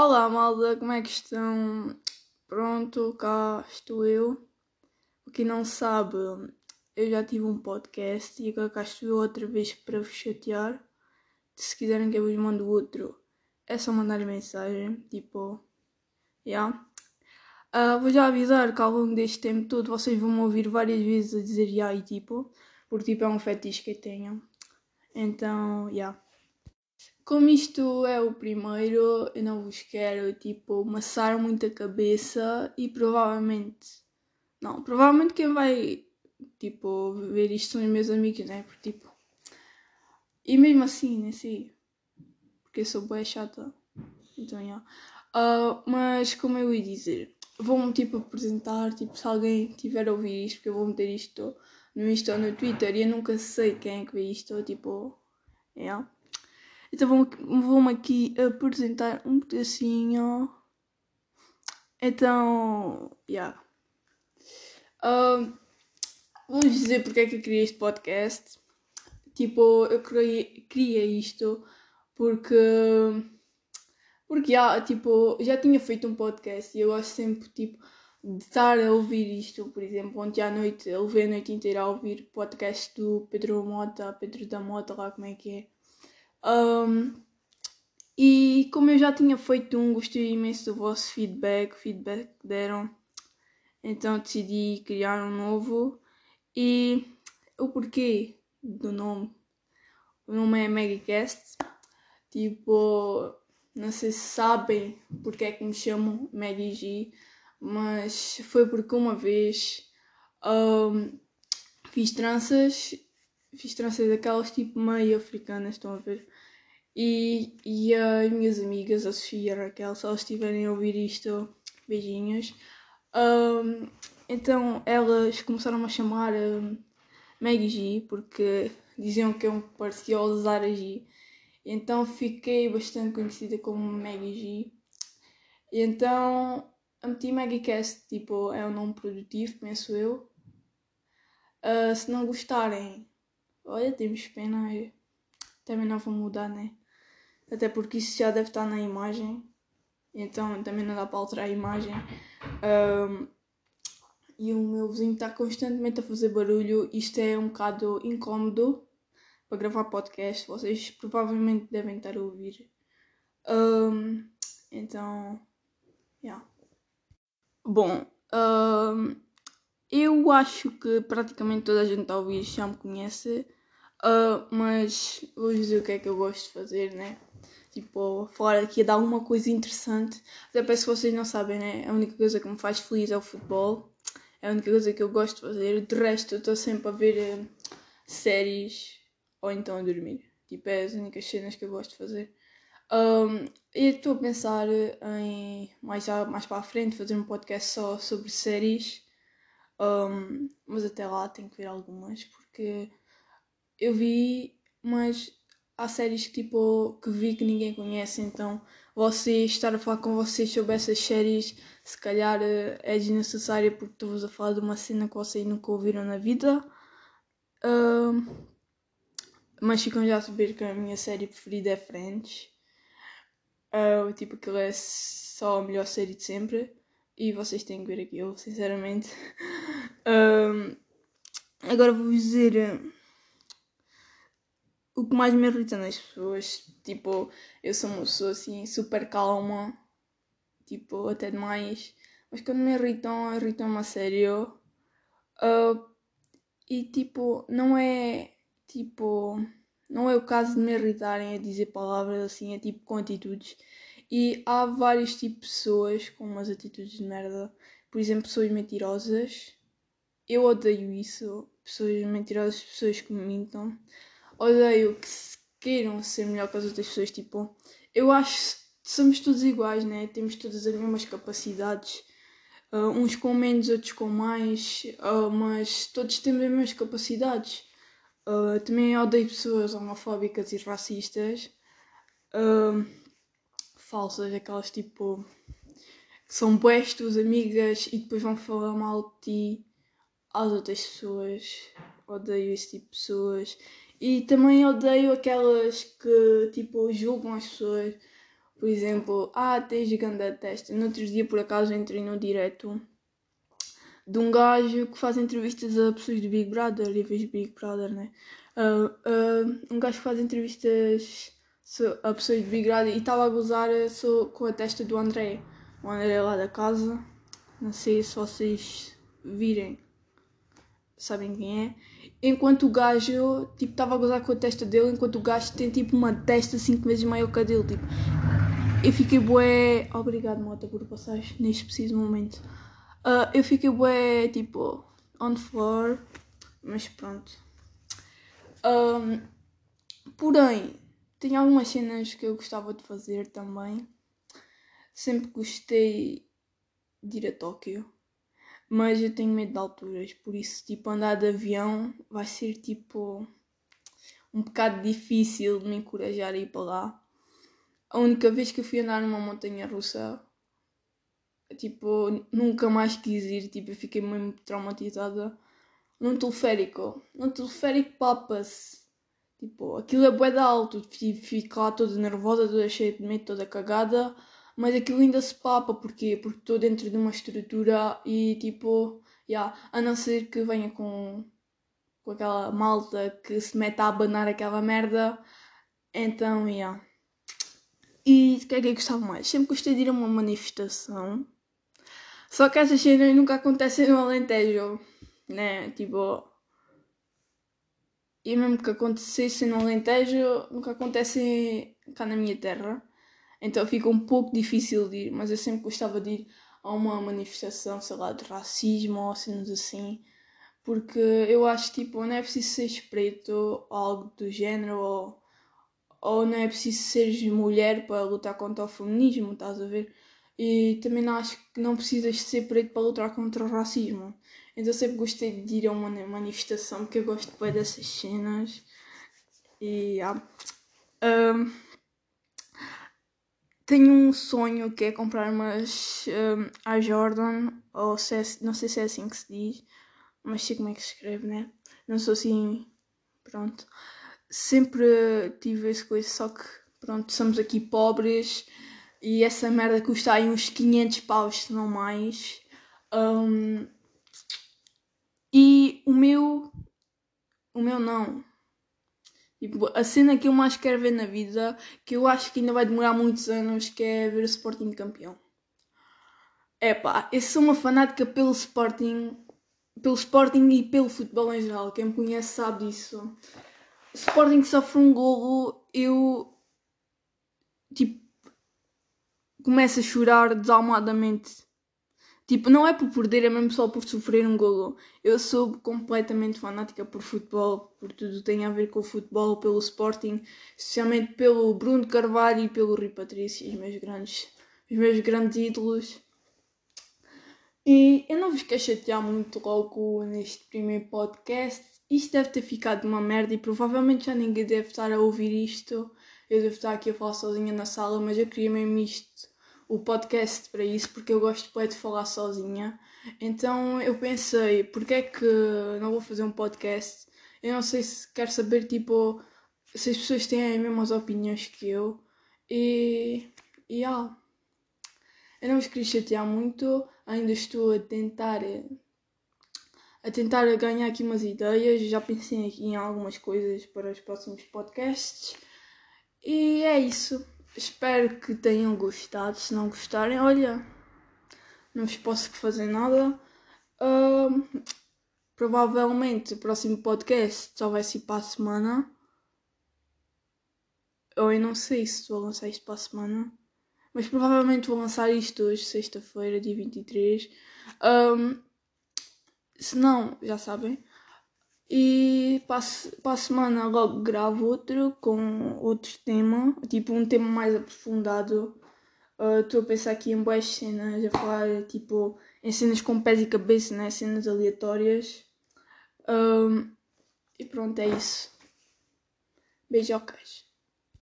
Olá, malda, como é que estão? Pronto, cá estou eu. O que não sabe, eu já tive um podcast e agora cá estou eu outra vez para vos chatear. Se quiserem que eu vos mande outro, é só mandar mensagem, tipo. Yeah. Uh, vou já avisar que ao longo deste tempo todo vocês vão me ouvir várias vezes a dizer já e tipo, porque tipo é um fetiche que eu tenho. Então. Yeah. Como isto é o primeiro, eu não vos quero, tipo, maçar muito a cabeça e provavelmente. Não, provavelmente quem vai, tipo, ver isto são os meus amigos, né? Porque, tipo. E mesmo assim, nem sei. Porque eu sou boa chata. Então, já. Uh, mas, como eu ia dizer, vou-me, tipo, apresentar, tipo, se alguém tiver a ouvir isto, porque eu vou meter isto no Insta ou no Twitter e eu nunca sei quem é que vê isto, tipo. Yeah. Então vou-me aqui apresentar um pedacinho. Então, já. Yeah. Uh, vou dizer porque é que eu criei este podcast. Tipo, eu criei, criei isto porque. Porque já, tipo, já tinha feito um podcast e eu gosto sempre, tipo, de estar a ouvir isto. Por exemplo, ontem à noite, eu levei a noite inteira a ouvir podcast do Pedro Mota, Pedro da Mota, lá como é que é. Um, e como eu já tinha feito um, gostei imenso do vosso feedback, feedback que deram. Então decidi criar um novo. E o porquê do nome? O nome é Megacast. Tipo, não sei se sabem porque é que me chamam Maggie G, mas foi porque uma vez um, fiz tranças fiz tranças daquelas tipo meio africanas, estão a ver? E, e as minhas amigas, a Sofia e a Raquel, se elas estiverem a ouvir isto, beijinhos. Um, então elas começaram a chamar um, Maggie G, porque diziam que eu parecia ao Zara G. Então fiquei bastante conhecida como Maggie G. E então a meti Maggie Cast, tipo, é um nome produtivo, penso eu. Uh, se não gostarem, Olha, temos pena. Também não vou mudar, né? Até porque isso já deve estar na imagem. Então também não dá para alterar a imagem. Um, e o meu vizinho está constantemente a fazer barulho. Isto é um bocado incómodo para gravar podcast. Vocês provavelmente devem estar a ouvir. Um, então, yeah. Bom, um, eu acho que praticamente toda a gente ouvir já me conhece. Uh, mas vou dizer o que é que eu gosto de fazer, né? Tipo, falar aqui dar alguma coisa interessante. Até parece que vocês não sabem, né? A única coisa que me faz feliz é o futebol. É a única coisa que eu gosto de fazer. De resto, eu estou sempre a ver uh, séries ou então a dormir. Tipo, é as únicas cenas que eu gosto de fazer. Um, e estou a pensar em mais, mais para a frente fazer um podcast só sobre séries. Um, mas até lá tenho que ver algumas porque eu vi, mas há séries que, tipo, que vi que ninguém conhece, então você estar a falar com vocês sobre essas séries se calhar eh, é desnecessário porque estou-vos a falar de uma cena que vocês nunca ouviram na vida. Uh, mas ficam já a saber que a minha série preferida é Friends. Uh, tipo, aquilo é só a melhor série de sempre. E vocês têm que ver aquilo, sinceramente. Uh, agora vou dizer o que mais me irrita nas pessoas, tipo, eu sou uma pessoa assim super calma, tipo, até demais, mas quando me irritam, irritam-me a sério. Uh, e tipo, não é tipo, não é o caso de me irritarem a dizer palavras assim, é tipo com atitudes. E há vários tipos de pessoas com umas atitudes de merda. Por exemplo, pessoas mentirosas. Eu odeio isso. Pessoas mentirosas, pessoas que me mintam odeio que queiram ser melhor que as outras pessoas. Tipo, eu acho que somos todos iguais, né? Temos todas as mesmas capacidades. Uh, uns com menos, outros com mais, uh, mas todos temos as mesmas capacidades. Uh, também odeio pessoas homofóbicas e racistas, falsas, aquelas tipo que são boas tuas amigas e depois vão falar mal de ti às outras pessoas. Odeio esse tipo de pessoas e também odeio aquelas que, tipo, julgam as pessoas Por exemplo, ah, tens grande testa. No outro dia, por acaso, entrei no direto de um gajo que faz entrevistas a pessoas do Big Brother e vejo Big Brother, né? Uh, uh, um gajo que faz entrevistas a pessoas do Big Brother e estava a gozar com a testa do André. O André lá da casa. Não sei se vocês virem. Sabem quem é? Enquanto o gajo, tipo, estava a gozar com a testa dele, enquanto o gajo tem, tipo, uma testa cinco vezes maior que a dele, tipo. Eu fiquei bué... Obrigado, Mota, por passar neste preciso momento. Uh, eu fiquei bué, tipo, on the floor. Mas pronto. Um, porém, tem algumas cenas que eu gostava de fazer também. Sempre gostei de ir a Tóquio. Mas eu tenho medo de alturas, por isso, tipo, andar de avião vai ser, tipo, um bocado difícil de me encorajar a ir para lá. A única vez que eu fui andar numa montanha russa, tipo, nunca mais quis ir, tipo, eu fiquei mesmo traumatizada. Num teleférico. Num teleférico papa-se. Tipo, aquilo é bué de alto, fico lá toda nervosa, toda cheia de medo, toda cagada mas aquilo ainda se papa, porquê? Porque estou dentro de uma estrutura e tipo, yeah, a não ser que venha com, com aquela malta que se mete a abanar aquela merda, então, yeah. E o que é que eu gostava mais? Sempre gostei de ir a uma manifestação, só que essas cenas nunca acontecem no Alentejo, né? Tipo, e mesmo que acontecesse no Alentejo, nunca acontece cá na minha terra. Então fica um pouco difícil de ir, mas eu sempre gostava de ir a uma manifestação, sei lá, de racismo ou cenas assim, porque eu acho tipo, não é preciso seres preto ou algo do género, ou, ou não é preciso seres mulher para lutar contra o feminismo, estás a ver? E também não acho que não precisas ser preto para lutar contra o racismo. Então sempre gostei de ir a uma manifestação porque eu gosto bem dessas cenas. E yeah. um, tenho um sonho que é comprar umas um, a Jordan, ou se é, não sei se é assim que se diz, mas sei como é que se escreve, né? Não sou assim. Pronto. Sempre tive esse coisa, só que pronto, somos aqui pobres e essa merda custa aí uns 500 paus, se não mais. Um, e o meu. O meu não. Tipo, a cena que eu mais quero ver na vida, que eu acho que ainda vai demorar muitos anos, que é ver o Sporting campeão. É pá, eu sou uma fanática pelo Sporting, pelo Sporting e pelo futebol em geral. Quem me conhece sabe disso. O Sporting sofre um golo, eu tipo começo a chorar desalmadamente Tipo, não é por perder, é mesmo só por sofrer um golo. Eu sou completamente fanática por futebol, por tudo tem a ver com o futebol, pelo Sporting, especialmente pelo Bruno Carvalho e pelo Rui Patrício, os meus grandes, os meus grandes ídolos. E eu não vos quero chatear muito logo neste primeiro podcast. Isto deve ter ficado uma merda e provavelmente já ninguém deve estar a ouvir isto. Eu devo estar aqui a falar sozinha na sala, mas eu queria mesmo isto o podcast para isso, porque eu gosto de falar sozinha. Então eu pensei, porque é que não vou fazer um podcast? Eu não sei se quero saber, tipo, se as pessoas têm as mesmas opiniões que eu. E. E yeah. Eu não vos queria chatear muito, ainda estou a tentar. A tentar ganhar aqui umas ideias, já pensei aqui em algumas coisas para os próximos podcasts. E é isso. Espero que tenham gostado. Se não gostarem, olha, não vos posso fazer nada. Uh, provavelmente o próximo podcast só vai ser para a semana. Ou eu não sei se vou lançar isto para a semana. Mas provavelmente vou lançar isto hoje, sexta-feira, dia 23. Um, se não, já sabem, e para a semana logo gravo outro com outro tema, tipo um tema mais aprofundado. Ah, estou uh, a pensar aqui em boas cenas, a falar tipo em cenas com pés e cabeça, né? cenas aleatórias. Um, e pronto, é isso. Beijocas.